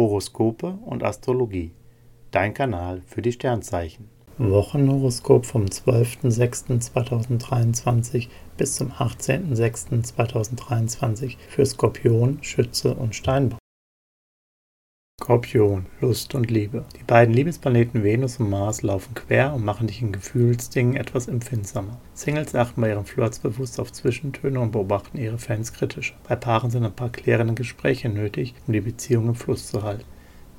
Horoskope und Astrologie. Dein Kanal für die Sternzeichen. Wochenhoroskop vom 12.06.2023 bis zum 18.06.2023 für Skorpion, Schütze und Steinbock. Skorpion, Lust und Liebe. Die beiden Liebesplaneten Venus und Mars laufen quer und machen dich in Gefühlsdingen etwas empfindsamer. Singles achten bei ihren Flirts bewusst auf Zwischentöne und beobachten ihre Fans kritischer. Bei Paaren sind ein paar klärende Gespräche nötig, um die Beziehung im Fluss zu halten.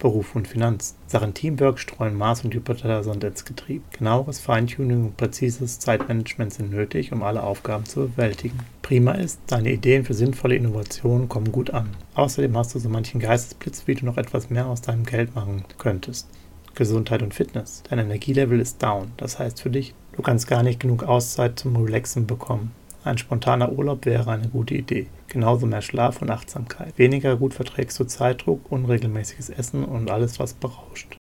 Beruf und Finanzen. Sachen Teamwork streuen Mars und Jupiter Sand ins Getrieb. Genaueres Feintuning und präzises Zeitmanagement sind nötig, um alle Aufgaben zu bewältigen. Prima ist, deine Ideen für sinnvolle Innovationen kommen gut an. Außerdem hast du so manchen Geistesblitz, wie du noch etwas mehr aus deinem Geld machen könntest. Gesundheit und Fitness. Dein Energielevel ist down. Das heißt für dich, du kannst gar nicht genug Auszeit zum Relaxen bekommen. Ein spontaner Urlaub wäre eine gute Idee. Genauso mehr Schlaf und Achtsamkeit. Weniger gut verträgst du Zeitdruck, unregelmäßiges Essen und alles, was berauscht.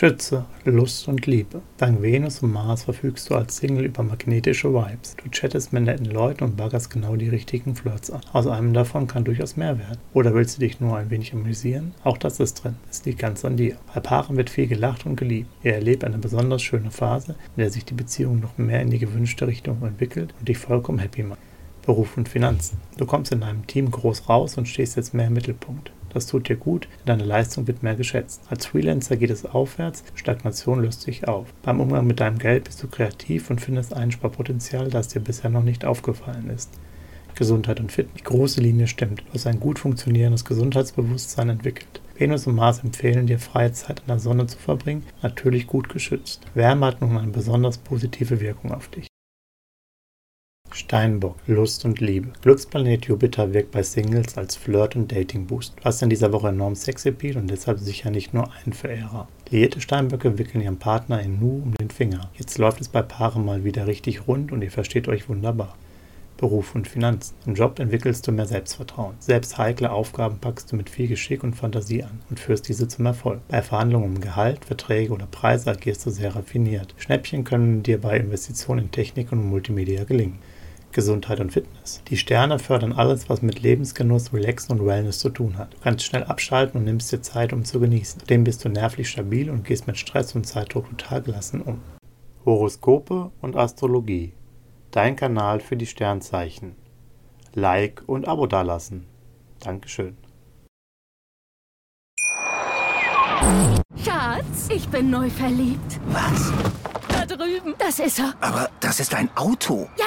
Schütze, Lust und Liebe. Dank Venus und Mars verfügst du als Single über magnetische Vibes. Du chattest mit netten Leuten und baggerst genau die richtigen Flirts an. Aus einem davon kann durchaus mehr werden. Oder willst du dich nur ein wenig amüsieren? Auch das ist drin. Es liegt ganz an dir. Bei Paaren wird viel gelacht und geliebt. Ihr erlebt eine besonders schöne Phase, in der sich die Beziehung noch mehr in die gewünschte Richtung entwickelt und dich vollkommen happy macht. Beruf und Finanzen. Du kommst in deinem Team groß raus und stehst jetzt mehr im Mittelpunkt. Das tut dir gut, deine Leistung wird mehr geschätzt. Als Freelancer geht es aufwärts, Stagnation löst sich auf. Beim Umgang mit deinem Geld bist du kreativ und findest Einsparpotenzial, das dir bisher noch nicht aufgefallen ist. Gesundheit und Fitness. Die große Linie stimmt. Du hast ein gut funktionierendes Gesundheitsbewusstsein entwickelt. Venus und Mars empfehlen dir, freie Zeit in der Sonne zu verbringen, natürlich gut geschützt. Wärme hat nun eine besonders positive Wirkung auf dich. Steinbock, Lust und Liebe. Glücksplanet Jupiter wirkt bei Singles als Flirt- und Dating-Boost. Hast in dieser Woche enorm Sexappeal und deshalb sicher nicht nur einen Verehrer. Liierte Steinböcke wickeln ihren Partner in Nu um den Finger. Jetzt läuft es bei Paaren mal wieder richtig rund und ihr versteht euch wunderbar. Beruf und Finanzen. Im Job entwickelst du mehr Selbstvertrauen. Selbst heikle Aufgaben packst du mit viel Geschick und Fantasie an und führst diese zum Erfolg. Bei Verhandlungen um Gehalt, Verträge oder Preise agierst du sehr raffiniert. Schnäppchen können dir bei Investitionen in Technik und Multimedia gelingen. Gesundheit und Fitness. Die Sterne fördern alles, was mit Lebensgenuss, Relaxen und Wellness zu tun hat. Du kannst schnell abschalten und nimmst dir Zeit, um zu genießen. Zudem bist du nervlich stabil und gehst mit Stress und Zeitdruck total gelassen um. Horoskope und Astrologie. Dein Kanal für die Sternzeichen. Like und Abo dalassen. Dankeschön. Schatz, ich bin neu verliebt. Was? Da drüben. Das ist er. Aber das ist ein Auto. Ja,